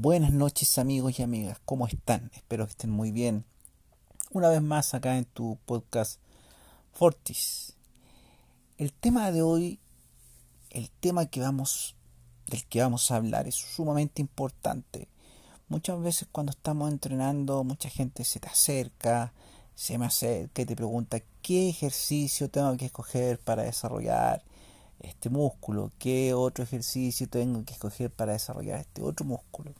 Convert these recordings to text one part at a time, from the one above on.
Buenas noches amigos y amigas, ¿cómo están? Espero que estén muy bien. Una vez más acá en tu podcast Fortis. El tema de hoy, el tema que vamos, del que vamos a hablar es sumamente importante. Muchas veces cuando estamos entrenando, mucha gente se te acerca, se me acerca y te pregunta qué ejercicio tengo que escoger para desarrollar este músculo, qué otro ejercicio tengo que escoger para desarrollar este otro músculo.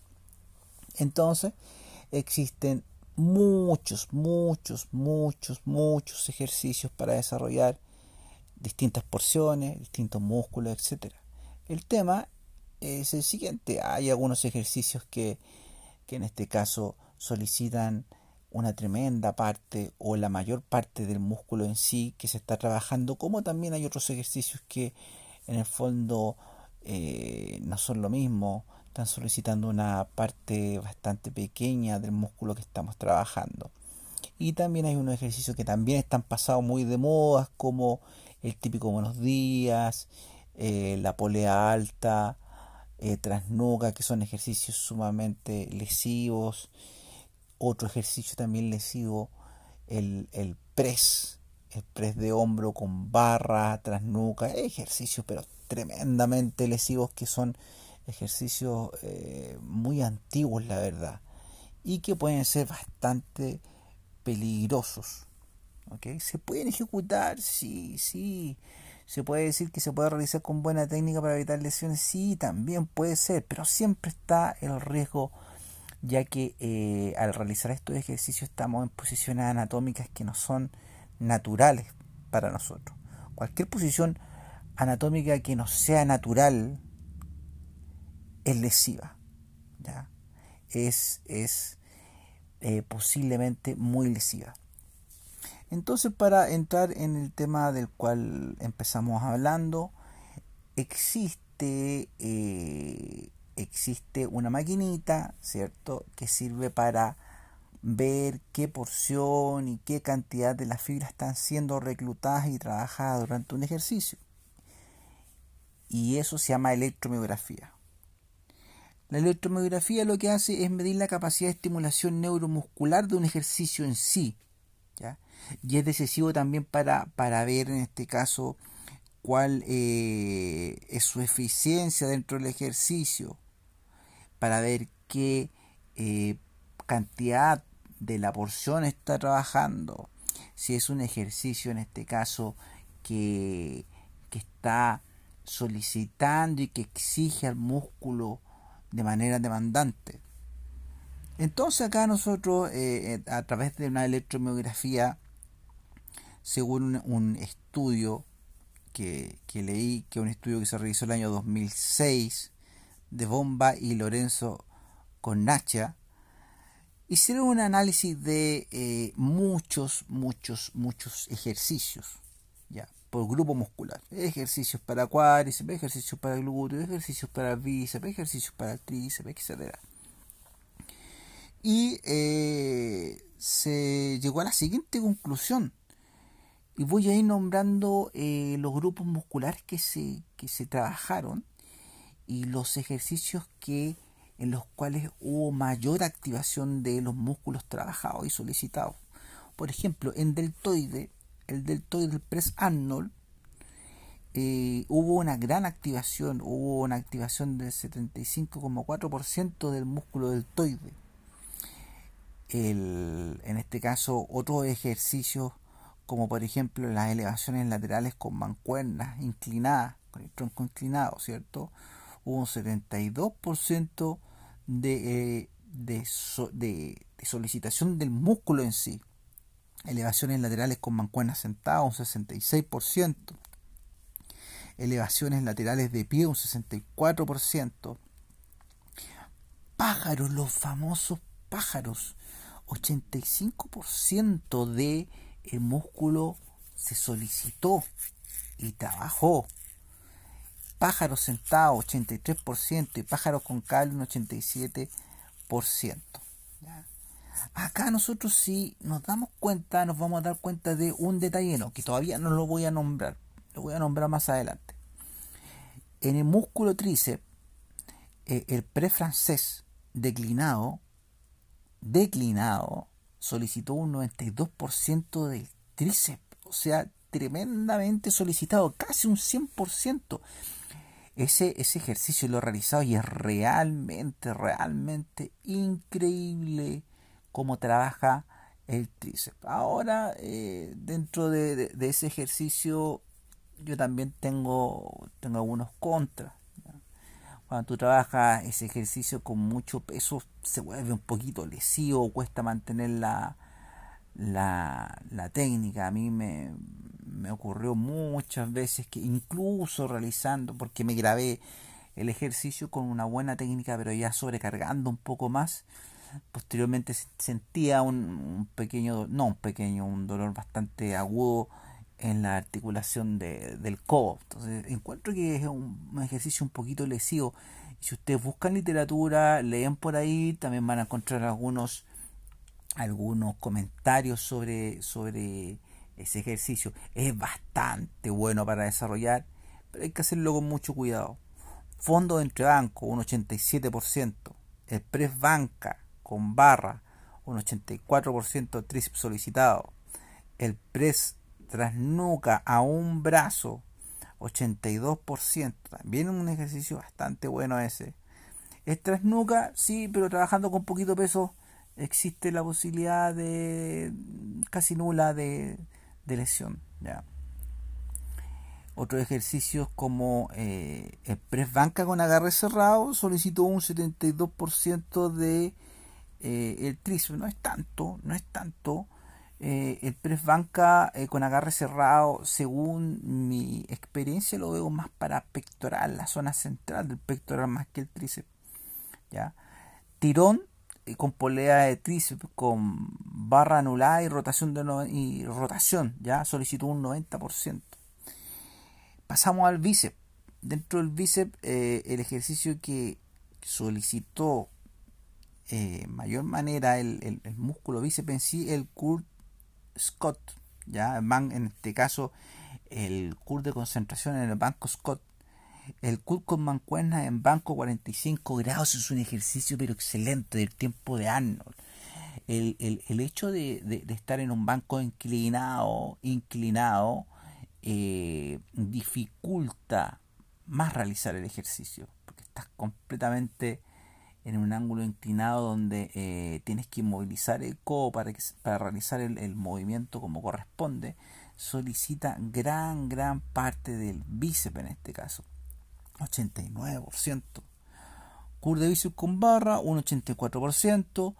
Entonces, existen muchos, muchos, muchos, muchos ejercicios para desarrollar distintas porciones, distintos músculos, etc. El tema es el siguiente. Hay algunos ejercicios que, que en este caso solicitan una tremenda parte o la mayor parte del músculo en sí que se está trabajando, como también hay otros ejercicios que en el fondo eh, no son lo mismo, están solicitando una parte bastante pequeña del músculo que estamos trabajando. Y también hay unos ejercicios que también están pasados muy de moda, como el típico buenos días, eh, la polea alta, eh, trasnuca, que son ejercicios sumamente lesivos. Otro ejercicio también lesivo, el, el press, el press de hombro con barra, trasnuca, ejercicios pero tremendamente lesivos que son ejercicios eh, muy antiguos, la verdad, y que pueden ser bastante peligrosos. ¿Se pueden ejecutar? Sí, sí. ¿Se puede decir que se puede realizar con buena técnica para evitar lesiones? Sí, también puede ser, pero siempre está el riesgo, ya que eh, al realizar estos ejercicios estamos en posiciones anatómicas que no son naturales para nosotros. Cualquier posición anatómica que no sea natural es lesiva. ¿ya? Es, es eh, posiblemente muy lesiva. Entonces, para entrar en el tema del cual empezamos hablando, existe, eh, existe una maquinita, ¿cierto?, que sirve para ver qué porción y qué cantidad de las fibras están siendo reclutadas y trabajadas durante un ejercicio. Y eso se llama electromiografía. La electromiografía lo que hace es medir la capacidad de estimulación neuromuscular de un ejercicio en sí. ¿ya? Y es decisivo también para, para ver en este caso cuál eh, es su eficiencia dentro del ejercicio, para ver qué eh, cantidad de la porción está trabajando, si es un ejercicio en este caso que, que está solicitando y que exige al músculo de manera demandante. Entonces acá nosotros, eh, eh, a través de una electromiografía, según un, estudio que, leí, que un estudio que se realizó el año 2006, de Bomba y Lorenzo Nacha hicieron un análisis de eh, muchos, muchos, muchos ejercicios por grupo muscular. Ejercicios para cuádriceps, ejercicios para glúteo, ejercicios para bíceps, ejercicios para tríceps, etc. Y eh, se llegó a la siguiente conclusión. Y voy a ir nombrando eh, los grupos musculares que se, que se trabajaron y los ejercicios que en los cuales hubo mayor activación de los músculos trabajados y solicitados. Por ejemplo, en deltoide el deltoide del press Arnold, eh, hubo una gran activación, hubo una activación del 75,4% del músculo deltoide. El, en este caso, otros ejercicios, como por ejemplo las elevaciones laterales con mancuernas inclinadas, con el tronco inclinado, ¿cierto? Hubo un 72% de, eh, de, de, de solicitación del músculo en sí elevaciones laterales con mancuernas sentadas un 66%, elevaciones laterales de pie un 64%, pájaros, los famosos pájaros, 85% de el músculo se solicitó y trabajó. Pájaros sentados 83% y pájaros con cable un 87%. Acá nosotros si nos damos cuenta, nos vamos a dar cuenta de un detalle, que todavía no lo voy a nombrar, lo voy a nombrar más adelante. En el músculo tríceps, eh, el pre-francés, declinado, declinado, solicitó un 92% del tríceps, o sea, tremendamente solicitado, casi un 100%. Ese, ese ejercicio lo he realizado y es realmente, realmente increíble cómo trabaja el tríceps. Ahora, eh, dentro de, ese ejercicio, yo también tengo, tengo algunos contras. Cuando tú trabajas ese ejercicio con mucho peso, se vuelve un poquito lesivo, cuesta mantener la, la, técnica. A mí me, me ocurrió muchas veces que incluso realizando, porque me grabé el ejercicio con una buena técnica, pero ya sobrecargando un poco más, posteriormente sentía un, pequeño, no un pequeño, un dolor bastante agudo en la articulación de, del codo. Entonces encuentro que es un, ejercicio un poquito lesivo. Si ustedes buscan literatura, leen por ahí, también van a encontrar algunos algunos comentarios sobre, sobre ese ejercicio. Es bastante bueno para desarrollar, pero hay que hacerlo con mucho cuidado. Fondo de entrebanco, un 87%. El press banca, con barra, un 84% tríceps solicitado. El press tras nuca a un brazo, 82%. También un ejercicio bastante bueno ese. El tras nuca, sí, pero trabajando con poquito peso existe la posibilidad de casi nula de, lesión. ¿ya? Otros ejercicios como eh, el press banca con agarre cerrado solicitó un 72% de eh, el tríceps no es tanto, no es tanto. Eh, el press banca eh, con agarre cerrado, según mi experiencia, lo veo más para pectoral, la zona central del pectoral más que el tríceps. ¿ya? Tirón con polea de tríceps, con barra anulada y rotación, de y rotación, ya solicitó un 90%. Pasamos al bíceps. Dentro del bíceps, el ejercicio que solicitó eh, mayor manera el, músculo bíceps en sí, el Kurt Scott, ya en este caso el Kurt de concentración en el banco Scott, el Kurt con mancuerna en banco 45 grados es un ejercicio pero excelente del tiempo de Arnold. El, hecho de, estar en un banco inclinado, inclinado, eh, dificulta más realizar el ejercicio, porque estás completamente en un ángulo inclinado donde eh, tienes que inmovilizar el codo para, para realizar el, movimiento como corresponde, solicita gran, gran parte del bíceps en este caso, 89%. Cur de bíceps con barra, un 84%.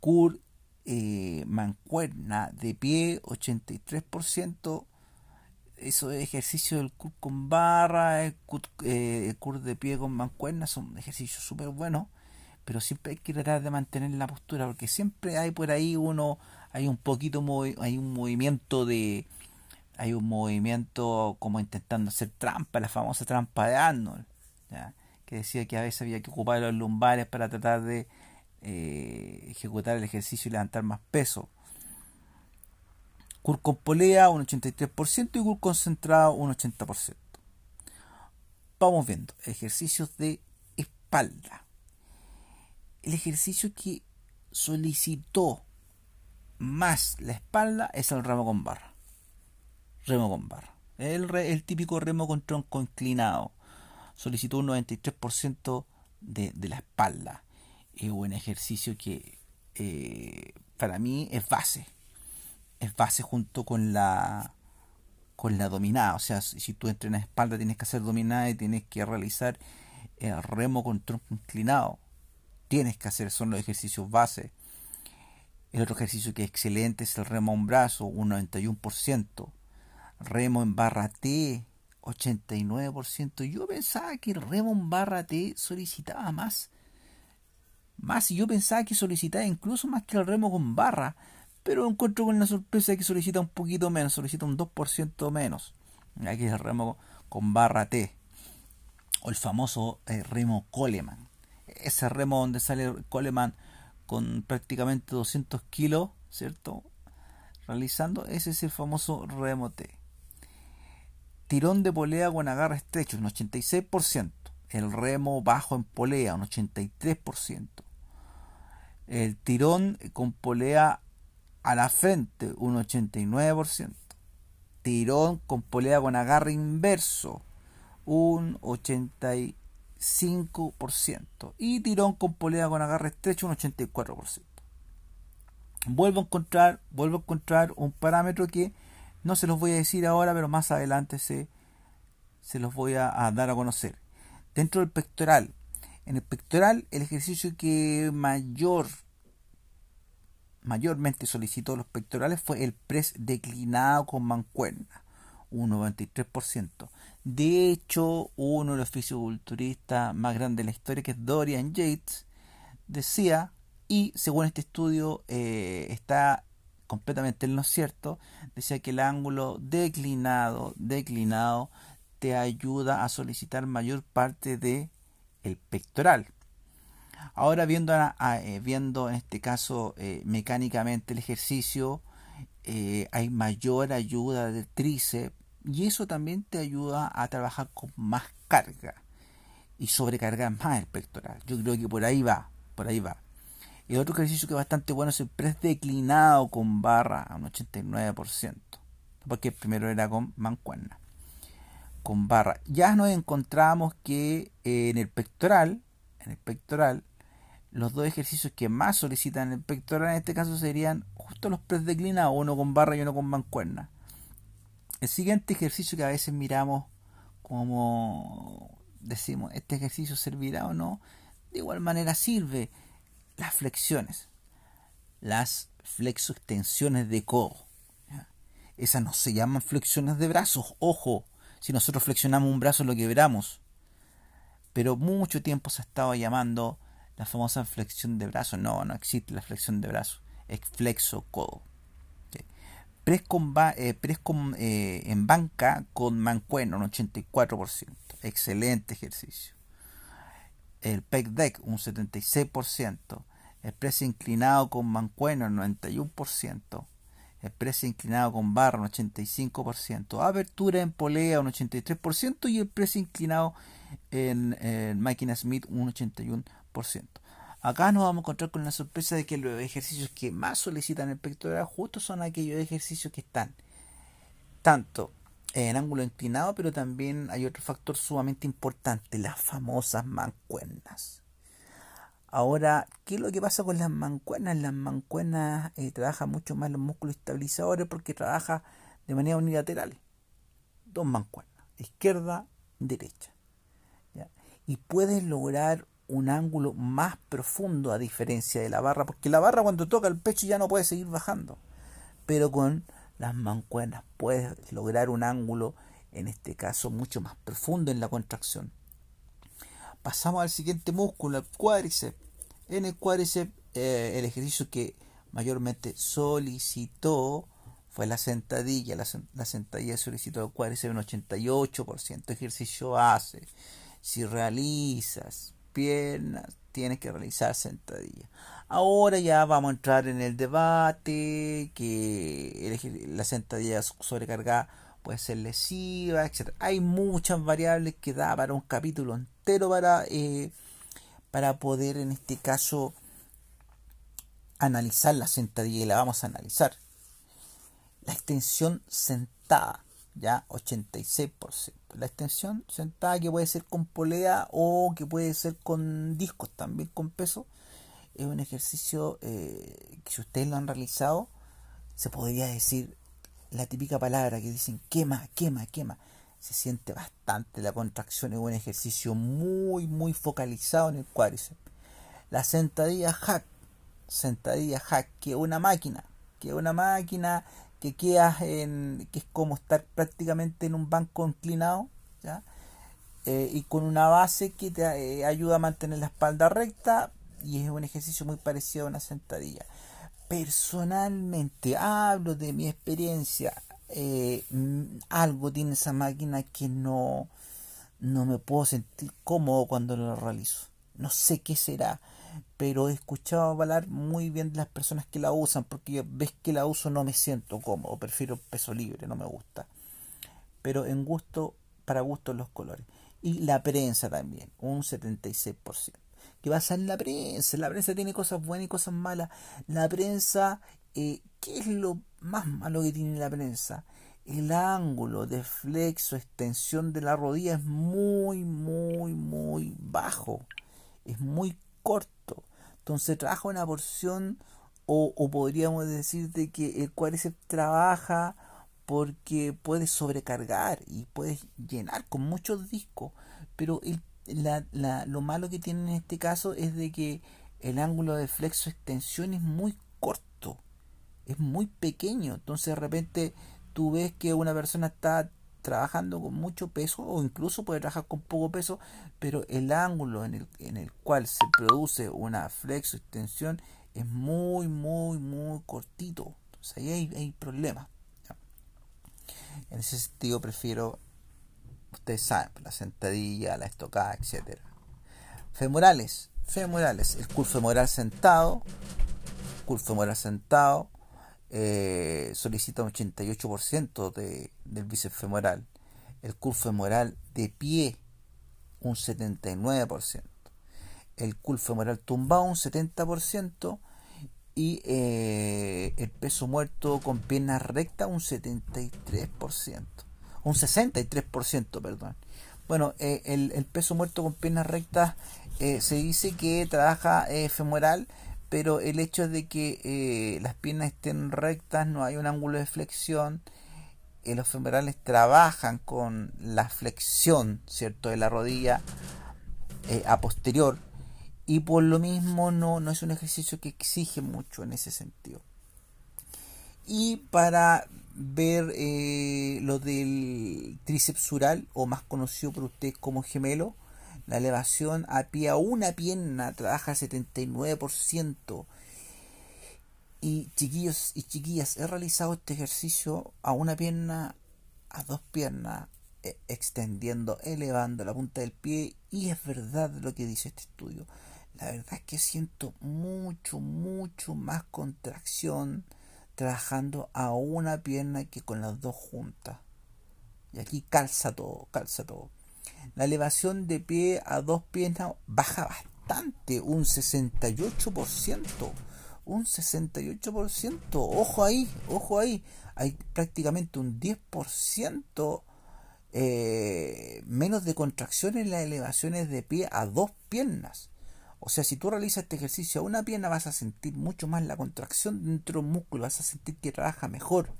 Cur eh, mancuerna de pie, 83%. Eso de ejercicio del cur con barra, el cur, eh, el cur de pie con mancuerna son ejercicios súper buenos pero siempre hay que tratar de mantener la postura porque siempre hay por ahí uno hay un poquito hay un movimiento de hay un movimiento como intentando hacer trampa la famosa trampa de Arnold que decía que a veces había que ocupar los lumbares para tratar de eh, ejecutar el ejercicio y levantar más peso. Cur con polea un 83% y cur concentrado un 80% vamos viendo ejercicios de espalda el ejercicio que solicitó más la espalda es el remo con barra. Remo con barra. El, el típico remo con tronco inclinado. Solicitó un 93% de, de, la espalda. Es un ejercicio que eh, para mí es base. Es base junto con la con la dominada. O sea, si tú entrenas espalda tienes que hacer dominada y tienes que realizar el remo con tronco inclinado tienes que hacer son los ejercicios base. El otro ejercicio que es excelente es el remo a un brazo, un 91%. Remo en barra T, 89%. Yo pensaba que el remo en barra T solicitaba más. Más, yo pensaba que solicitaba incluso más que el remo con barra. Pero encuentro con la sorpresa que solicita un poquito menos, solicita un 2% menos. Aquí es el remo con barra T. O el famoso eh, remo Coleman ese remo donde sale Coleman con prácticamente 200 kilos, ¿cierto? Realizando, ese es el famoso remo T. Tirón de polea con agarre estrecho, un 86%. El remo bajo en polea, un 83%. El tirón con polea a la frente, un 89%. Tirón con polea con agarre inverso, un 85%. Y tirón con polea con agarre estrecho, un 84%. Vuelvo a encontrar, vuelvo a encontrar un parámetro que no se los voy a decir ahora, pero más adelante se, se los voy a, a dar a conocer. Dentro del pectoral, en el pectoral, el ejercicio que mayor mayormente solicitó los pectorales fue el press declinado con mancuerna, un 93%. De hecho, uno de los fisiculturistas más grandes de la historia, que es Dorian Yates, decía, y según este estudio eh, está completamente en lo cierto, decía que el ángulo declinado, declinado, te ayuda a solicitar mayor parte de el pectoral. Ahora viendo, eh, viendo en este caso eh, mecánicamente el ejercicio, hay mayor ayuda del tríceps y eso también te ayuda a trabajar con más carga y sobrecargar más el pectoral. Yo creo que por ahí va, por ahí va. El otro ejercicio que es bastante bueno es el press declinado con barra a un 89%, porque primero era con mancuerna, con barra. Ya nos encontramos que en el pectoral, en el pectoral, los dos ejercicios que más solicitan el pectoral en este caso serían justo los press declinados, uno con barra y uno con mancuerna. El siguiente ejercicio que a veces miramos como decimos, ¿este ejercicio servirá o no? De igual manera sirve las flexiones, las flexoextensiones de codo. Esas no se llaman flexiones de brazos, ojo, si nosotros flexionamos un brazo lo quebramos. Pero mucho tiempo se estaba llamando la famosa flexión de brazo. No, no existe la flexión de brazo. Es flexo codo. Eh, eh, en banca con mancuerna, un 84%. Excelente ejercicio. El pec deck, un 76%. El press inclinado con mancuerna, un 91%. El press inclinado con barra, un 85%. Apertura en polea, un 83%. Y el press inclinado en, en máquina Smith, un 81%. Acá nos vamos a encontrar con la sorpresa de que los ejercicios que más solicitan el pectoral justo son aquellos ejercicios que están tanto en ángulo inclinado, pero también hay otro factor sumamente importante, las famosas mancuernas. Ahora, ¿qué es lo que pasa con las mancuernas? Las mancuernas eh, trabajan mucho más los músculos estabilizadores porque trabaja de manera unilateral. Dos mancuernas, izquierda, derecha. Y puedes lograr un ángulo más profundo a diferencia de la barra, porque la barra cuando toca el pecho ya no puede seguir bajando, pero con las mancuernas puedes lograr un ángulo, en este caso, mucho más profundo en la contracción. Pasamos al siguiente músculo, el cuádriceps. En el cuádriceps, eh, el ejercicio que mayormente solicitó fue la sentadilla. La, la sentadilla solicitó el cuádriceps un 88%. Ejercicio hace. Si realizas piernas, tienes que realizar sentadillas. Ahora ya vamos a entrar en el debate que la sentadilla sobrecargada puede ser lesiva, etc. Hay muchas variables que da para un capítulo entero para, eh, para poder en este caso analizar la sentadilla y la vamos a analizar. La extensión sentada ya 86%. La extensión sentada que puede ser con polea o que puede ser con discos también con peso es un ejercicio eh, que si ustedes lo han realizado se podría decir la típica palabra que dicen quema, quema, quema. Se siente bastante la contracción, es un ejercicio muy, muy focalizado en el cuádriceps. La sentadilla hack, sentadilla hack, que es una máquina, que es una máquina que quedas en, que es como estar prácticamente en un banco inclinado, eh, y con una base que te eh, ayuda a mantener la espalda recta y es un ejercicio muy parecido a una sentadilla. Personalmente, hablo de mi experiencia, eh, mm, algo tiene esa máquina que no, no me puedo sentir cómodo cuando lo realizo. No sé qué será pero he escuchado hablar muy bien de las personas que la usan, porque ves que la uso no me siento cómodo, prefiero peso libre, no me gusta. Pero en gusto, para gusto los colores. Y la prensa también, un 76%. ¿Qué pasa en la prensa? La prensa tiene cosas buenas y cosas malas. La prensa, eh, ¿qué es lo más malo que tiene la prensa? El ángulo de flexo, extensión de la rodilla es muy, muy, muy bajo. Es muy corto. Entonces trabaja una porción o, podríamos decir de que el cuádriceps trabaja porque puede sobrecargar y puede llenar con muchos discos, pero lo malo que tiene en este caso es de que el ángulo de flexo extensión es muy corto, es muy pequeño, entonces de repente tú ves que una persona está trabajando con mucho peso o incluso puede trabajar con poco peso, pero el ángulo en el, en el cual se produce una flexo extensión es muy, muy, muy cortito. Entonces ahí hay, hay problemas. En ese sentido prefiero, ustedes saben, la sentadilla, la estocada, etc. Femorales, femorales, el curso femoral sentado, curso femoral sentado, eh, solicita un 88% de, del bíceps femoral. El curso femoral de pie, un 79%. El curso femoral tumbado, un 70% y eh, el peso muerto con piernas rectas un 73%, un 63%, perdón. Bueno, eh, el, peso muerto con piernas rectas se dice que trabaja femoral, pero el hecho de que las piernas estén rectas, no hay un ángulo de flexión, los femorales trabajan con la flexión, ¿cierto?, de la rodilla a posterior, y por lo mismo no, no es un ejercicio que exige mucho en ese sentido. Y para ver eh, lo del tríceps o más conocido por ustedes como gemelo, la elevación a pie a una pierna trabaja 79%. Y chiquillos y chiquillas, he realizado este ejercicio a una pierna, a dos piernas, e, extendiendo, elevando la punta del pie. Y es verdad lo que dice este estudio la verdad es que siento mucho, mucho más contracción trabajando a una pierna que con las dos juntas. Y aquí calza todo, calza todo. La elevación de pie a dos piernas baja bastante, un 68%. Un 68%. Ojo ahí, ojo ahí. Hay prácticamente un 10% eh, menos de contracción en las elevaciones de pie a dos piernas. O sea, si tú realizas este ejercicio a una pierna vas a sentir mucho más la contracción dentro del músculo, vas a sentir que trabaja mejor.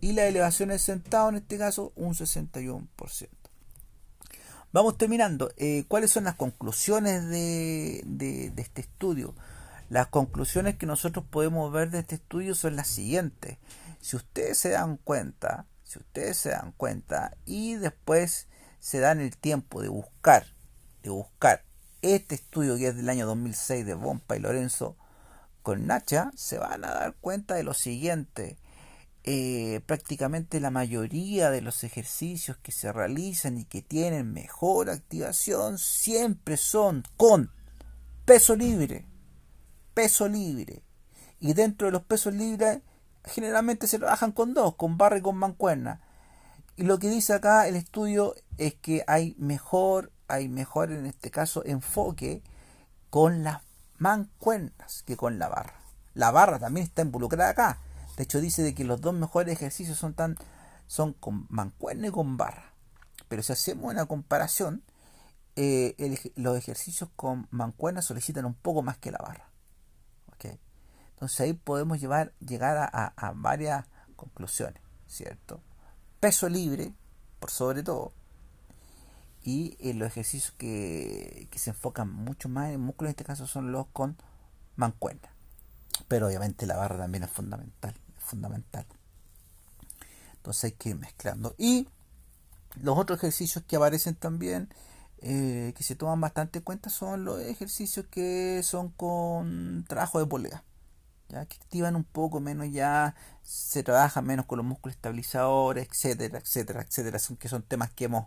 Y la elevación del sentado, en este caso, un 61%. Vamos terminando. Eh, ¿Cuáles son las conclusiones de, de, este estudio? Las conclusiones que nosotros podemos ver de este estudio son las siguientes. Si ustedes se dan cuenta, si ustedes se dan cuenta y después se dan el tiempo de buscar, de buscar este estudio que es del año 2006 de Bompa y Lorenzo con Nacha, se van a dar cuenta de lo siguiente. Eh, prácticamente la mayoría de los ejercicios que se realizan y que tienen mejor activación siempre son con peso libre. Peso libre. Y dentro de los pesos libres generalmente se trabajan con dos, con barra y con mancuerna. Y lo que dice acá el estudio es que hay mejor hay mejor en este caso enfoque con las mancuernas que con la barra. La barra también está involucrada acá. De hecho dice de que los dos mejores ejercicios son tan son con mancuerna y con barra. Pero si hacemos una comparación, eh, los ejercicios con mancuerna solicitan un poco más que la barra. Entonces ahí podemos llevar, llegar a, varias conclusiones, ¿cierto? Peso libre, por sobre todo, y eh, los ejercicios que, se enfocan mucho más en músculos en este caso son los con mancuerna pero obviamente la barra también es fundamental fundamental entonces hay que ir mezclando y los otros ejercicios que aparecen también eh, que se toman bastante en cuenta son los ejercicios que son con trabajo de polea ya que activan un poco menos ya se trabaja menos con los músculos estabilizadores etcétera etcétera etcétera son que son temas que hemos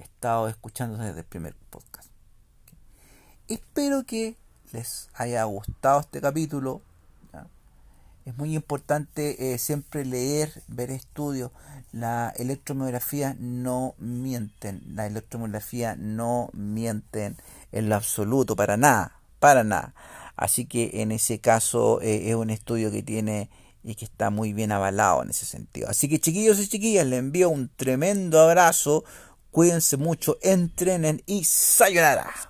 estado escuchando desde el primer podcast. Espero que les haya gustado este capítulo. Es muy importante eh, siempre leer, ver estudios. La electromiografía no mienten. La electromiografía no mienten en lo absoluto, para nada. para nada. Así que en ese caso eh, es un estudio que tiene y que está muy bien avalado en ese sentido. Así que chiquillos y chiquillas, les envío un tremendo abrazo, cuídense mucho, entrenen y sayonara.